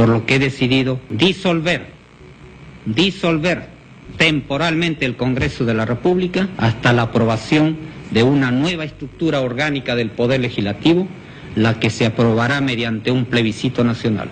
por lo que he decidido disolver, disolver temporalmente el Congreso de la República hasta la aprobación de una nueva estructura orgánica del Poder Legislativo, la que se aprobará mediante un plebiscito nacional.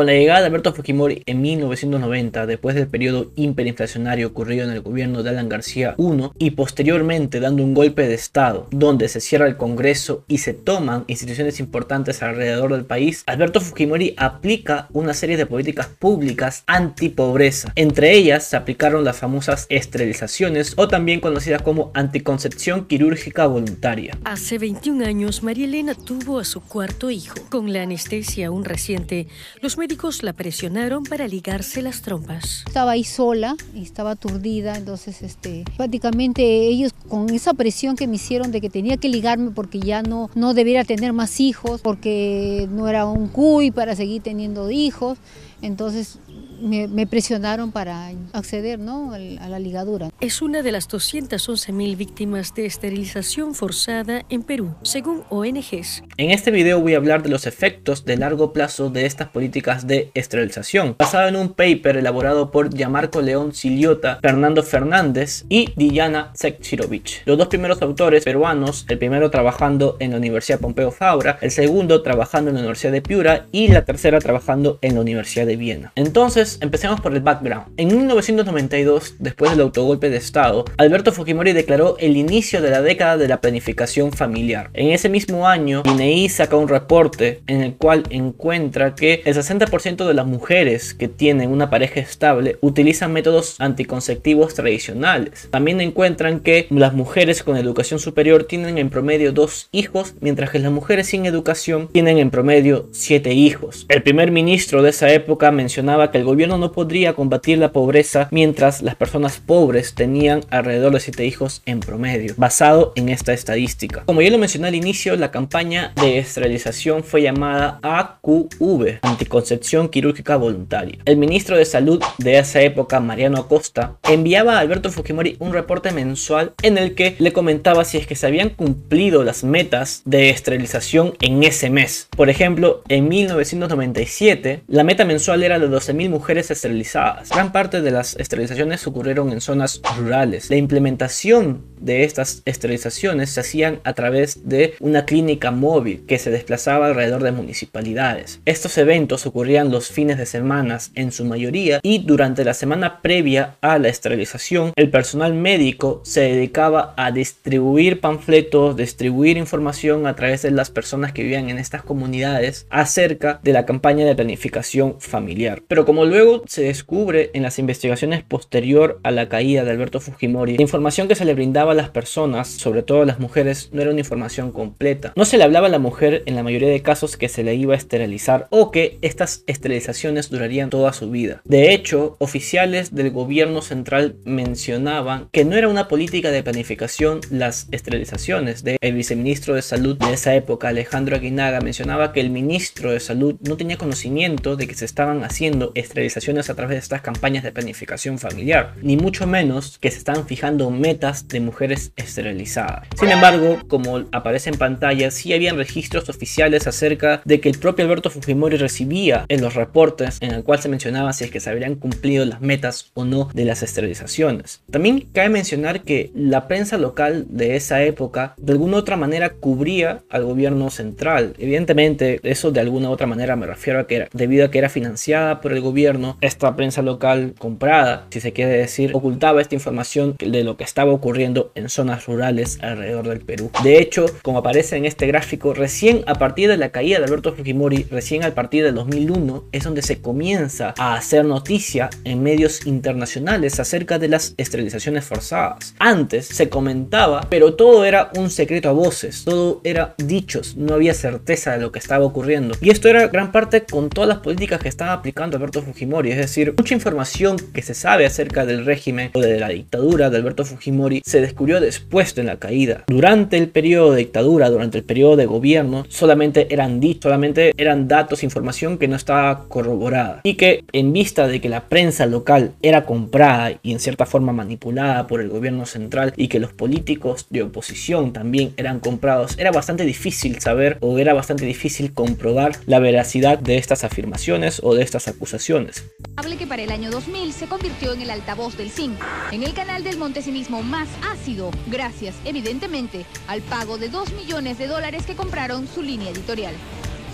Con la llegada de Alberto Fujimori en 1990, después del periodo hiperinflacionario ocurrido en el gobierno de Alan García I y posteriormente dando un golpe de Estado, donde se cierra el Congreso y se toman instituciones importantes alrededor del país, Alberto Fujimori aplica una serie de políticas públicas antipobreza. Entre ellas se aplicaron las famosas esterilizaciones o también conocidas como anticoncepción quirúrgica voluntaria. Hace 21 años, María Elena tuvo a su cuarto hijo. Con la anestesia aún reciente, los médicos la presionaron para ligarse las trompas. Estaba ahí sola y estaba aturdida, entonces este, prácticamente ellos con esa presión que me hicieron de que tenía que ligarme porque ya no, no debiera tener más hijos, porque no era un cuy para seguir teniendo hijos, entonces me, presionaron para acceder ¿no? a la ligadura. Es una de las 211.000 víctimas de esterilización forzada en Perú, según ONGs. En este video voy a hablar de los efectos de largo plazo de estas políticas de esterilización, basado en un paper elaborado por Yamarco León Siliota, Fernando Fernández y Diana Sekchirovich. Los dos primeros autores peruanos, el primero trabajando en la Universidad Pompeo Fabra, el segundo trabajando en la Universidad de Piura y la tercera trabajando en la Universidad de Viena. Entonces, empecemos por el background. En 1992, después del autogolpe de Estado, Alberto Fujimori declaró el inicio de la década de la planificación familiar. En ese mismo año, INEI saca un reporte en el cual encuentra que el 60% de las mujeres que tienen una pareja estable utilizan métodos anticonceptivos tradicionales. También encuentran que las mujeres con educación superior tienen en promedio dos hijos, mientras que las mujeres sin educación tienen en promedio siete hijos. El primer ministro de esa época mencionaba que el gobierno gobierno no podría combatir la pobreza mientras las personas pobres tenían alrededor de 7 hijos en promedio, basado en esta estadística. Como ya lo mencioné al inicio, la campaña de esterilización fue llamada AQV, Anticoncepción Quirúrgica Voluntaria. El ministro de Salud de esa época, Mariano Acosta, enviaba a Alberto Fujimori un reporte mensual en el que le comentaba si es que se habían cumplido las metas de esterilización en ese mes. Por ejemplo, en 1997, la meta mensual era de 12.000 mujeres esterilizadas. Gran parte de las esterilizaciones ocurrieron en zonas rurales. La implementación de estas esterilizaciones se hacían a través de una clínica móvil que se desplazaba alrededor de municipalidades. Estos eventos ocurrían los fines de semana en su mayoría y durante la semana previa a la esterilización el personal médico se dedicaba a distribuir panfletos, distribuir información a través de las personas que vivían en estas comunidades acerca de la campaña de planificación familiar. Pero como luego se descubre en las investigaciones posterior a la caída de Alberto Fujimori, la información que se le brindaba a las personas, sobre todo a las mujeres, no era una información completa. No se le hablaba a la mujer en la mayoría de casos que se le iba a esterilizar o que estas esterilizaciones durarían toda su vida. De hecho, oficiales del gobierno central mencionaban que no era una política de planificación las esterilizaciones. De el viceministro de salud de esa época, Alejandro Aguinaga, mencionaba que el ministro de salud no tenía conocimiento de que se estaban haciendo esterilizaciones a través de estas campañas de planificación familiar, ni mucho menos que se estaban fijando metas de mujeres esterilizadas. Sin embargo, como aparece en pantalla, sí habían registros oficiales acerca de que el propio Alberto Fujimori recibía en los reportes en el cual se mencionaba si es que se habrían cumplido las metas o no de las esterilizaciones. También cabe mencionar que la prensa local de esa época de alguna u otra manera cubría al gobierno central. Evidentemente, eso de alguna u otra manera me refiero a que era debido a que era financiada por el gobierno, esta prensa local comprada, si se quiere decir, ocultaba esta información de lo que estaba ocurriendo en zonas rurales alrededor del Perú. De hecho, como aparece en este gráfico, recién a partir de la caída de Alberto Fujimori, recién a partir del 2001, es donde se comienza a hacer noticia en medios internacionales acerca de las esterilizaciones forzadas. Antes se comentaba, pero todo era un secreto a voces, todo era dichos, no había certeza de lo que estaba ocurriendo. Y esto era gran parte con todas las políticas que estaba aplicando Alberto Fujimori, es decir, mucha información que se sabe acerca del régimen o de la dictadura de Alberto Fujimori se descubrió después de la caída. Durante el periodo de dictadura, durante el periodo de gobierno, solamente eran dichos, solamente eran datos, información que no, estaba corroborada y que en vista de que la prensa local era comprada y en cierta forma manipulada por el gobierno central y que los políticos de oposición también eran comprados, era bastante difícil saber o era bastante difícil comprobar la veracidad de estas afirmaciones o de estas acusaciones. Hable que para el año 2000 se convirtió en el altavoz del zinc, en el canal del montesimismo más ácido, gracias evidentemente al pago de 2 millones de dólares que compraron su línea editorial.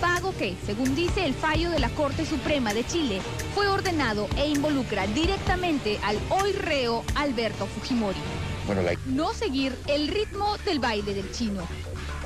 Pago que, según dice el fallo de la Corte Suprema de Chile, fue ordenado e involucra directamente al hoy reo Alberto Fujimori. No seguir el ritmo del baile del chino.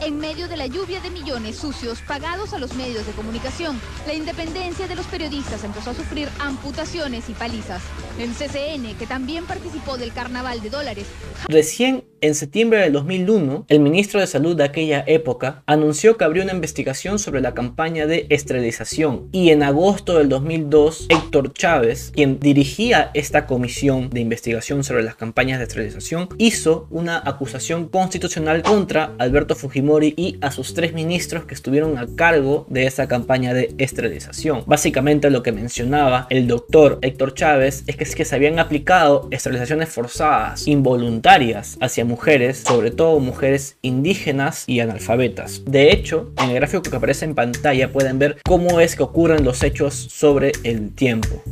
En medio de la lluvia de millones sucios pagados a los medios de comunicación, la independencia de los periodistas empezó a sufrir amputaciones y palizas. El CCN, que también participó del carnaval de dólares. Recién en septiembre del 2001, el ministro de Salud de aquella época anunció que abrió una investigación sobre la campaña de esterilización y en agosto del 2002, Héctor Chávez, quien dirigía esta comisión de investigación sobre las campañas de esterilización, hizo una acusación constitucional contra Alberto Fujimori y a sus tres ministros que estuvieron a cargo de esa campaña de esterilización. Básicamente lo que mencionaba el doctor Héctor Chávez es que, es que se habían aplicado esterilizaciones forzadas, involuntarias, hacia mujeres, sobre todo mujeres indígenas y analfabetas. De hecho, en el gráfico que aparece en pantalla pueden ver cómo es que ocurren los hechos sobre el tiempo.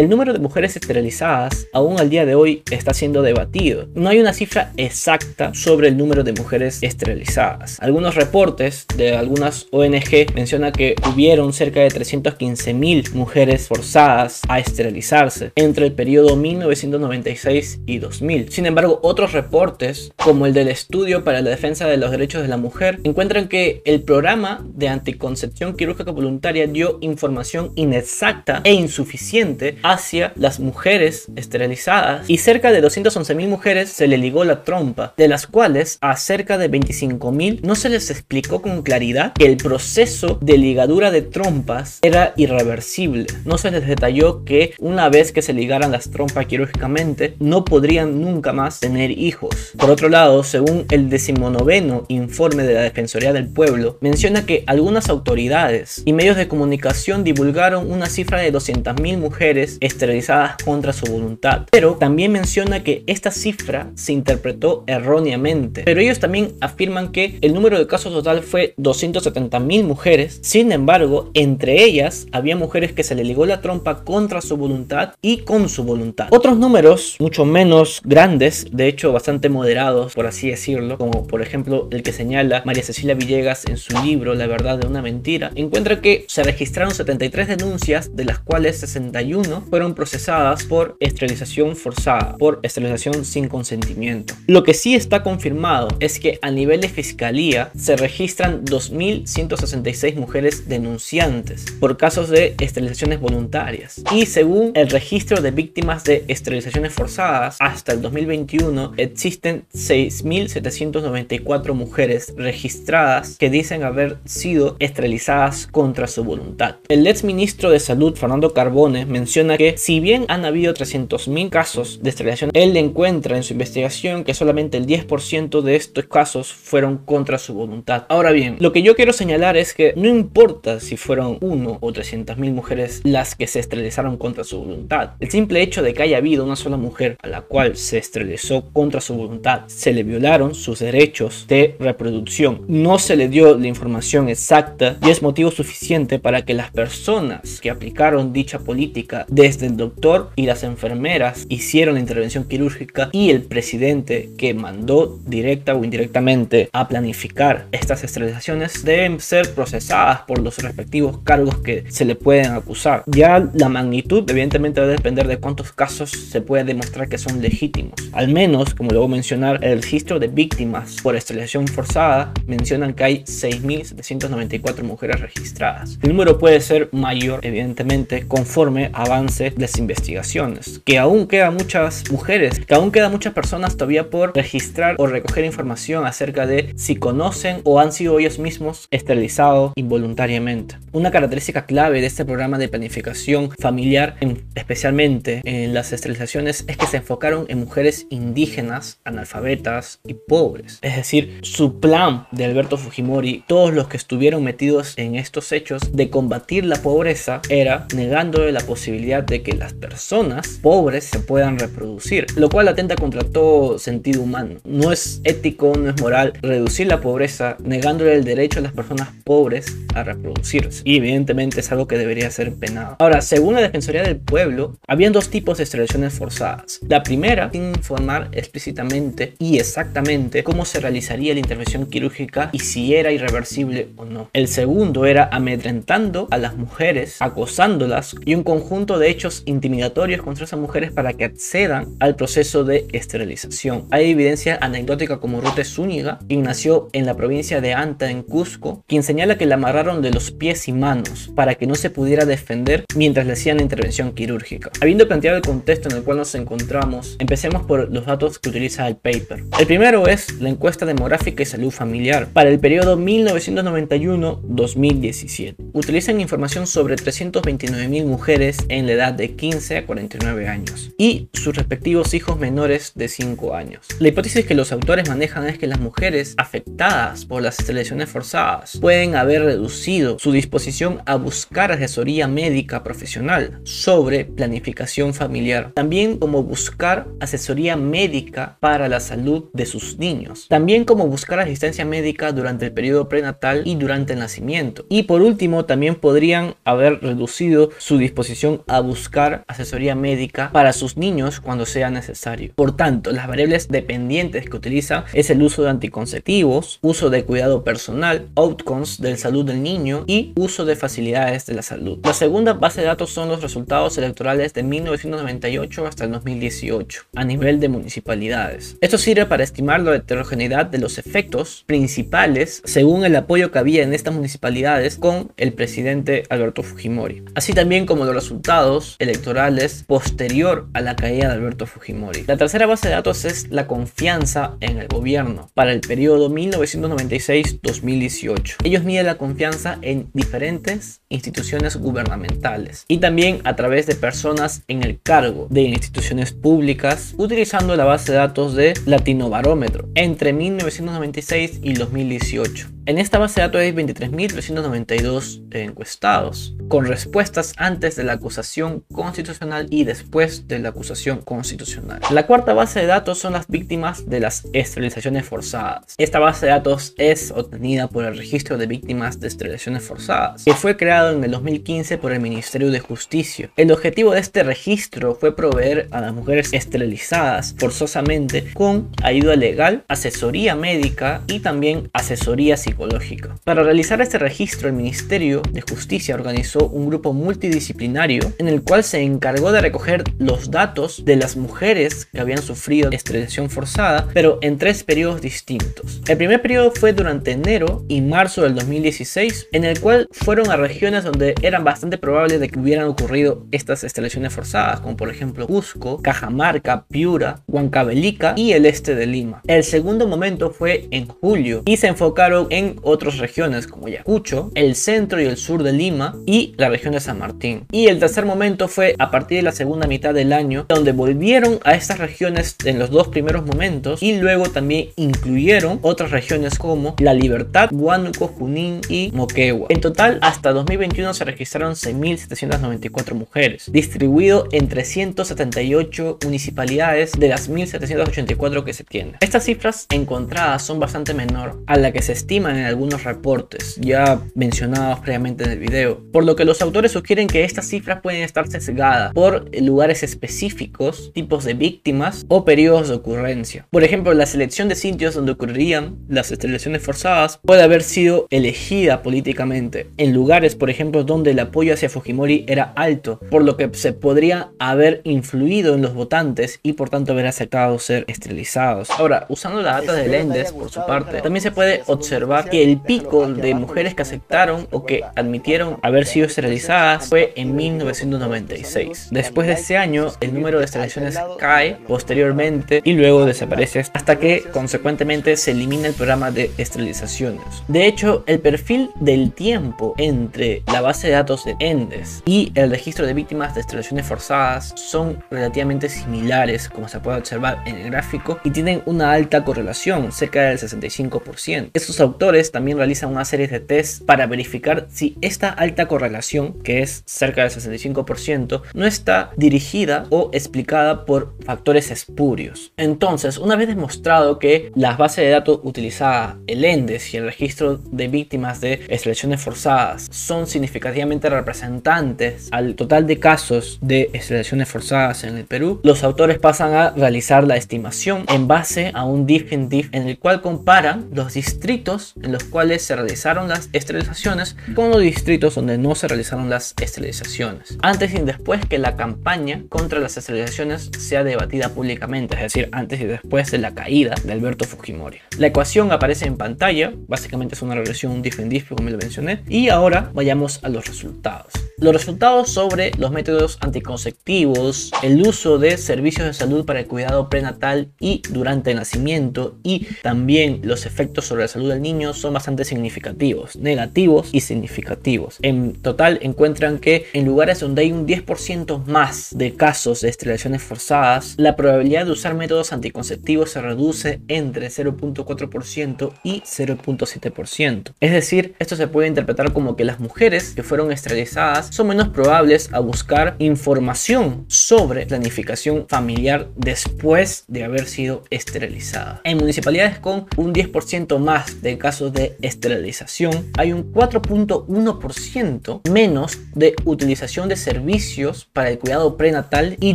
El número de mujeres esterilizadas aún al día de hoy está siendo debatido. No hay una cifra exacta sobre el número de mujeres esterilizadas. Algunos reportes de algunas ONG mencionan que hubieron cerca de 315.000 mujeres forzadas a esterilizarse entre el periodo 1996 y 2000. Sin embargo, otros reportes, como el del Estudio para la Defensa de los Derechos de la Mujer, encuentran que el programa de anticoncepción quirúrgica voluntaria dio información inexacta e insuficiente hacia las mujeres esterilizadas y cerca de 211.000 mujeres se le ligó la trompa, de las cuales a cerca de 25.000 no se les explicó con claridad que el proceso de ligadura de trompas era irreversible. No se les detalló que una vez que se ligaran las trompas quirúrgicamente no podrían nunca más tener hijos. Por otro lado, según el decimonoveno informe de la Defensoría del Pueblo, menciona que algunas autoridades y medios de comunicación divulgaron una cifra de 200.000 mujeres esterilizadas contra su voluntad. Pero también menciona que esta cifra se interpretó erróneamente. Pero ellos también afirman que el número de casos total fue 270.000 mujeres. Sin embargo, entre ellas había mujeres que se le ligó la trompa contra su voluntad y con su voluntad. Otros números, mucho menos grandes, de hecho bastante moderados, por así decirlo, como por ejemplo el que señala María Cecilia Villegas en su libro La verdad de una mentira, encuentra que se registraron 73 denuncias, de las cuales 61 fueron procesadas por esterilización forzada, por esterilización sin consentimiento. Lo que sí está confirmado es que a nivel de fiscalía se registran 2.166 mujeres denunciantes por casos de esterilizaciones voluntarias. Y según el registro de víctimas de esterilizaciones forzadas, hasta el 2021 existen 6.794 mujeres registradas que dicen haber sido esterilizadas contra su voluntad. El ex ministro de Salud, Fernando Carbone, menciona que si bien han habido 300.000 casos de esterilización, él encuentra en su investigación que solamente el 10% de estos casos fueron contra su voluntad. Ahora bien, lo que yo quiero señalar es que no importa si fueron 1 o 300.000 mujeres las que se esterilizaron contra su voluntad. El simple hecho de que haya habido una sola mujer a la cual se esterilizó contra su voluntad, se le violaron sus derechos de reproducción, no se le dio la información exacta y es motivo suficiente para que las personas que aplicaron dicha política desde el doctor y las enfermeras hicieron la intervención quirúrgica y el presidente que mandó directa o indirectamente a planificar estas esterilizaciones deben ser procesadas por los respectivos cargos que se le pueden acusar. Ya la magnitud evidentemente va a depender de cuántos casos se puede demostrar que son legítimos. Al menos, como luego mencionar, el registro de víctimas por esterilización forzada mencionan que hay 6.794 mujeres registradas. El número puede ser mayor evidentemente conforme avance de las investigaciones, que aún quedan muchas mujeres, que aún quedan muchas personas todavía por registrar o recoger información acerca de si conocen o han sido ellos mismos esterilizados involuntariamente. Una característica clave de este programa de planificación familiar, especialmente en las esterilizaciones, es que se enfocaron en mujeres indígenas, analfabetas y pobres. Es decir, su plan de Alberto Fujimori, todos los que estuvieron metidos en estos hechos de combatir la pobreza, era negándole la posibilidad de que las personas pobres se puedan reproducir, lo cual atenta contra todo sentido humano. No es ético, no es moral reducir la pobreza negándole el derecho a las personas pobres a reproducirse. Y evidentemente es algo que debería ser penado. Ahora, según la Defensoría del Pueblo, habían dos tipos de esterilizaciones forzadas. La primera, sin informar explícitamente y exactamente cómo se realizaría la intervención quirúrgica y si era irreversible o no. El segundo era amedrentando a las mujeres, acosándolas y un conjunto de hechos intimidatorios contra esas mujeres para que accedan al proceso de esterilización. Hay evidencia anecdótica como Ruth Zúñiga, quien nació en la provincia de Anta, en Cusco, quien señala que la amarraron de los pies y manos para que no se pudiera defender mientras le hacían la intervención quirúrgica. Habiendo planteado el contexto en el cual nos encontramos, empecemos por los datos que utiliza el paper. El primero es la encuesta demográfica y salud familiar para el periodo 1991-2017. Utilizan información sobre 329.000 mujeres en la edad de 15 a 49 años y sus respectivos hijos menores de 5 años. La hipótesis que los autores manejan es que las mujeres afectadas por las esterilizaciones forzadas pueden haber reducido su disposición a buscar asesoría médica profesional sobre planificación familiar, también como buscar asesoría médica para la salud de sus niños, también como buscar asistencia médica durante el periodo prenatal y durante el nacimiento. Y por último, también podrían haber reducido su disposición buscar asesoría médica para sus niños cuando sea necesario. Por tanto, las variables dependientes que utiliza es el uso de anticonceptivos, uso de cuidado personal, outcomes de salud del niño y uso de facilidades de la salud. La segunda base de datos son los resultados electorales de 1998 hasta el 2018 a nivel de municipalidades. Esto sirve para estimar la heterogeneidad de los efectos principales según el apoyo que había en estas municipalidades con el presidente Alberto Fujimori, así también como los resultados electorales posterior a la caída de Alberto Fujimori. La tercera base de datos es la confianza en el gobierno para el periodo 1996-2018. Ellos miden la confianza en diferentes instituciones gubernamentales y también a través de personas en el cargo de instituciones públicas utilizando la base de datos de Latino Barómetro entre 1996 y 2018. En esta base de datos hay 23.392 encuestados, con respuestas antes de la acusación constitucional y después de la acusación constitucional. La cuarta base de datos son las víctimas de las esterilizaciones forzadas. Esta base de datos es obtenida por el Registro de Víctimas de Esterilizaciones Forzadas, que fue creado en el 2015 por el Ministerio de Justicia. El objetivo de este registro fue proveer a las mujeres esterilizadas forzosamente con ayuda legal, asesoría médica y también asesoría psicológica para realizar este registro, el Ministerio de Justicia organizó un grupo multidisciplinario en el cual se encargó de recoger los datos de las mujeres que habían sufrido esterilización forzada, pero en tres periodos distintos. El primer periodo fue durante enero y marzo del 2016, en el cual fueron a regiones donde eran bastante probables de que hubieran ocurrido estas esterilizaciones forzadas, como por ejemplo Cusco, Cajamarca, Piura, Huancavelica y el este de Lima. El segundo momento fue en julio y se enfocaron en otras regiones como Ayacucho, el centro y el sur de Lima y la región de San Martín. Y el tercer momento fue a partir de la segunda mitad del año, donde volvieron a estas regiones en los dos primeros momentos y luego también incluyeron otras regiones como La Libertad, Huánuco, Junín y Moquegua. En total, hasta 2021 se registraron 6.794 mujeres, distribuido en 378 municipalidades de las 1.784 que se tienen. Estas cifras encontradas son bastante menor a la que se estima en algunos reportes ya mencionados previamente en el video, por lo que los autores sugieren que estas cifras pueden estar sesgadas por lugares específicos, tipos de víctimas o periodos de ocurrencia. Por ejemplo, la selección de sitios donde ocurrirían las esterilizaciones forzadas puede haber sido elegida políticamente en lugares, por por ejemplo, donde el apoyo hacia Fujimori era alto, por lo que se podría haber influido en los votantes y por tanto haber aceptado ser esterilizados. Ahora, usando la data de Lendes, por su parte, también se puede observar que el pico de mujeres que aceptaron o que admitieron haber sido esterilizadas fue en 1996. Después de ese año, el número de esterilizaciones cae posteriormente y luego desaparece hasta que consecuentemente se elimina el programa de esterilizaciones. De hecho, el perfil del tiempo entre la base de datos de ENDES y el registro de víctimas de esterilizaciones forzadas son relativamente similares, como se puede observar en el gráfico, y tienen una alta correlación, cerca del 65%. Estos autores también realizan una serie de tests para verificar si esta alta correlación, que es cerca del 65%, no está dirigida o explicada por factores espurios. Entonces, una vez demostrado que las bases de datos utilizadas, el ENDES y el registro de víctimas de extracciones forzadas son significativamente representantes al total de casos de extracciones forzadas en el Perú, los autores pasan a realizar la estimación en base a un diff in diff en el cual comparan los distritos en los cuales se realizaron las esterilizaciones con los distritos donde no se realizaron las esterilizaciones. Antes y después que la campaña contra las esterilizaciones sea debatida públicamente, es decir, antes y después de la caída de Alberto Fujimori. La ecuación aparece en pantalla, básicamente es una regresión diff in diff como lo mencioné, y ahora vayamos a los resultados. Los resultados sobre los métodos anticonceptivos, el uso de servicios de salud para el cuidado prenatal y durante el nacimiento y también los efectos sobre la salud del niño son bastante significativos, negativos y significativos. En total encuentran que en lugares donde hay un 10% más de casos de esterilizaciones forzadas, la probabilidad de usar métodos anticonceptivos se reduce entre 0.4% y 0.7%. Es decir, esto se puede interpretar como que las mujeres que fueron esterilizadas son menos probables a buscar información sobre planificación familiar después de haber sido esterilizada. En municipalidades con un 10% más de casos de esterilización, hay un 4.1% menos de utilización de servicios para el cuidado prenatal y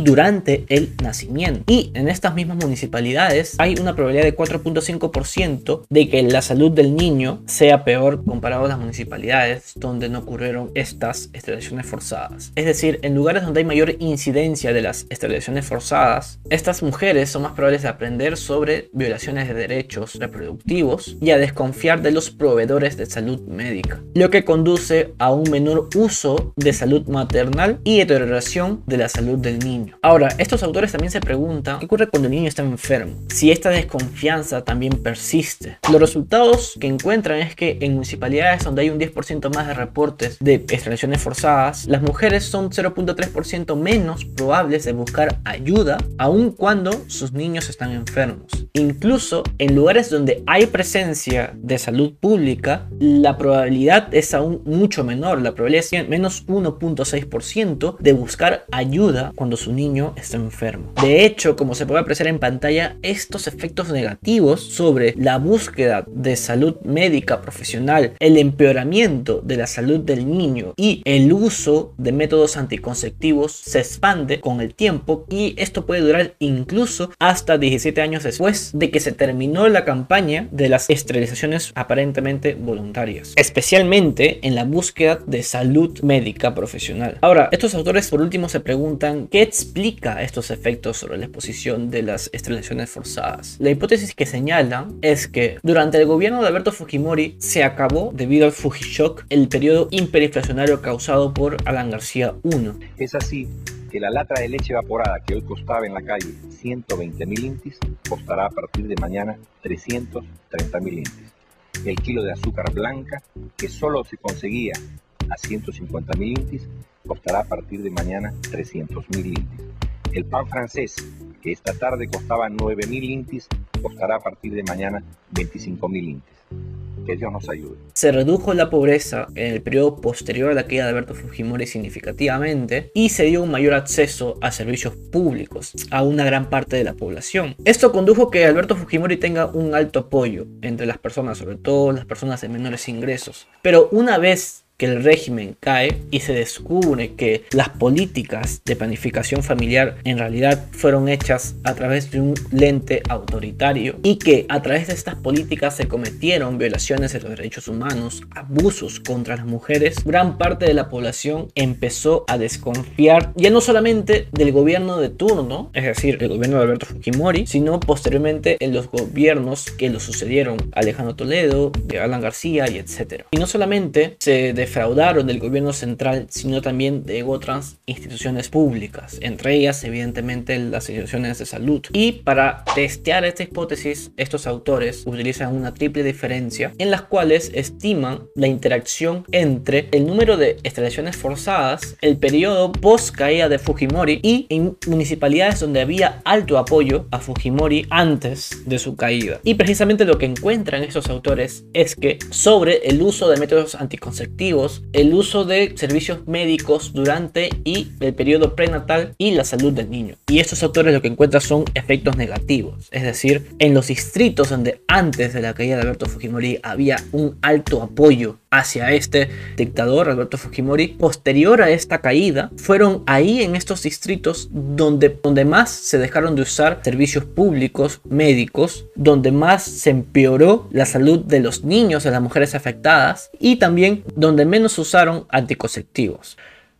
durante el nacimiento. Y en estas mismas municipalidades hay una probabilidad de 4.5% de que la salud del niño sea peor comparado a las municipalidades donde no ocurrieron estas esterilizaciones forzadas. Es decir, en lugares donde hay mayor incidencia de las esterilizaciones forzadas, estas mujeres son más probables de aprender sobre violaciones de derechos reproductivos y a desconfiar de los proveedores de salud médica, lo que conduce a un menor uso de salud maternal y deterioración de la salud del niño. Ahora, estos autores también se preguntan qué ocurre cuando el niño está enfermo, si esta desconfianza también persiste. Los resultados que encuentran es que en municipalidades donde hay un 10% más de reportes de esterilizaciones forzadas, las mujeres son 0.3% menos probables de buscar ayuda aun cuando sus niños están enfermos. Incluso en lugares donde hay presencia de salud pública, la probabilidad es aún mucho menor. La probabilidad es menos 1.6% de buscar ayuda cuando su niño está enfermo. De hecho, como se puede apreciar en pantalla, estos efectos negativos sobre la búsqueda de salud médica profesional, el empeoramiento de la salud del niño y el uso de métodos anticonceptivos se expande con el tiempo y esto puede durar incluso hasta 17 años después de que se terminó la campaña de las esterilizaciones aparentemente voluntarias, especialmente en la búsqueda de salud médica profesional. Ahora, estos autores por último se preguntan qué explica estos efectos sobre la exposición de las esterilizaciones forzadas. La hipótesis que señalan es que durante el gobierno de Alberto Fujimori se acabó debido al Fujishock el periodo hiperinflacionario causado por Alan García I. Es así la lata de leche evaporada que hoy costaba en la calle 120 mil intis costará a partir de mañana 330 mil intis. El kilo de azúcar blanca que solo se conseguía a 150 mil intis costará a partir de mañana 300 mil intis. El pan francés que esta tarde costaba 9 mil intis costará a partir de mañana 25 mil intis. Dios nos ayude. Se redujo la pobreza en el periodo posterior a la caída de Alberto Fujimori significativamente y se dio un mayor acceso a servicios públicos a una gran parte de la población. Esto condujo que Alberto Fujimori tenga un alto apoyo entre las personas, sobre todo las personas de menores ingresos. Pero una vez que el régimen cae y se descubre que las políticas de planificación familiar en realidad fueron hechas a través de un lente autoritario y que a través de estas políticas se cometieron violaciones de los derechos humanos, abusos contra las mujeres, gran parte de la población empezó a desconfiar ya no solamente del gobierno de turno, es decir, el gobierno de Alberto Fujimori, sino posteriormente en los gobiernos que lo sucedieron, Alejandro Toledo, de Alan García y etc. Y no solamente se defraudaron del gobierno central, sino también de otras instituciones públicas, entre ellas evidentemente las instituciones de salud. Y para testear esta hipótesis, estos autores utilizan una triple diferencia en las cuales estiman la interacción entre el número de extradiciones forzadas, el periodo post caída de Fujimori y en municipalidades donde había alto apoyo a Fujimori antes de su caída. Y precisamente lo que encuentran estos autores es que sobre el uso de métodos anticonceptivos, el uso de servicios médicos durante y el periodo prenatal y la salud del niño. Y estos autores lo que encuentran son efectos negativos, es decir, en los distritos donde antes de la caída de Alberto Fujimori había un alto apoyo hacia este dictador, Alberto Fujimori, posterior a esta caída, fueron ahí en estos distritos donde, donde más se dejaron de usar servicios públicos médicos, donde más se empeoró la salud de los niños, de las mujeres afectadas y también donde menos usaron anticonceptivos.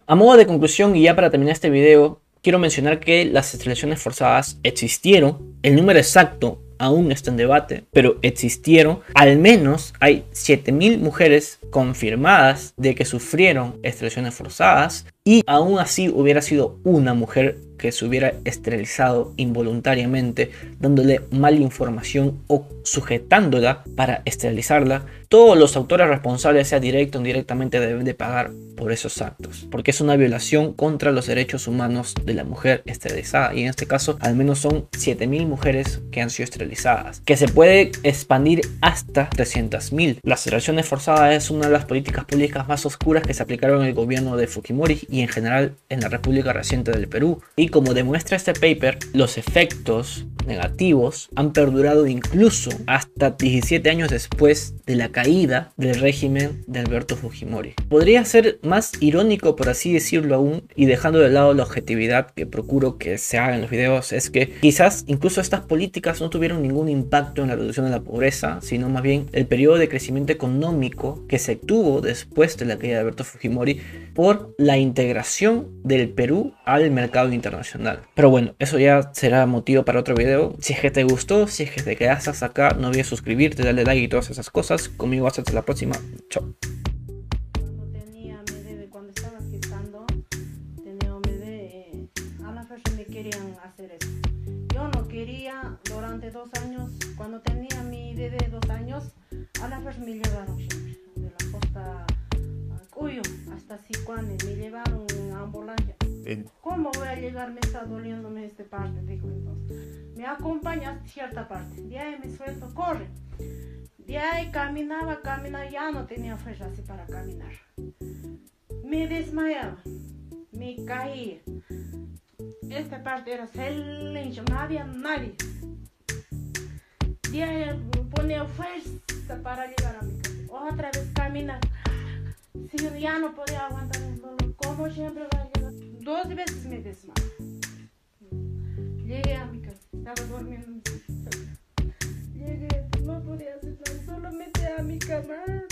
A modo de conclusión y ya para terminar este video, quiero mencionar que las esterilizaciones forzadas existieron, el número exacto aún está en debate, pero existieron. Al menos hay 7.000 mujeres confirmadas de que sufrieron esterilizaciones forzadas y aún así hubiera sido una mujer que se hubiera esterilizado involuntariamente, dándole mala información o sujetándola para esterilizarla, todos los autores responsables, sea directo o indirectamente, deben de pagar por esos actos, porque es una violación contra los derechos humanos de la mujer esterilizada, y en este caso al menos son 7.000 mujeres que han sido esterilizadas, que se puede expandir hasta 300.000. La esterilización forzada es una de las políticas públicas más oscuras que se aplicaron en el gobierno de Fujimori y en general en la República reciente del Perú, y como demuestra este paper, los efectos negativos han perdurado incluso hasta 17 años después de la caída del régimen de Alberto Fujimori. Podría ser más irónico, por así decirlo aún, y dejando de lado la objetividad que procuro que se haga en los videos, es que quizás incluso estas políticas no tuvieron ningún impacto en la reducción de la pobreza, sino más bien el periodo de crecimiento económico que se tuvo después de la caída de Alberto Fujimori por la integración del Perú al mercado internacional. Pero bueno, eso ya será motivo para otro video. Si es que te gustó, si es que te quedas hasta acá, no olvides suscribirte, darle like y todas esas cosas. Conmigo hasta la próxima. Chao. Quería durante dos años, cuando tenía mi bebé dos años, a la fecha me llevaron siempre, de la costa Cuyo hasta Sicuane, me llevaron en ambulancia. ¿Cómo voy a llegar? Me está doliéndome esta parte, dijo entonces. Me acompaña hasta cierta parte, de ahí me suelto, corre. De ahí caminaba, caminaba, ya no tenía fuerza así para caminar. Me desmayaba, me caía. Esta parte era silencio, no había nadie. De ahí ponía fuerza para llegar a mi casa. Otra vez caminar. Si ya no podía aguantar el dolor, como siempre va a llegar. Dos veces me desmayé. Llegué a mi casa, estaba durmiendo. Llegué, no podía hacer nada, solo metí a mi cama.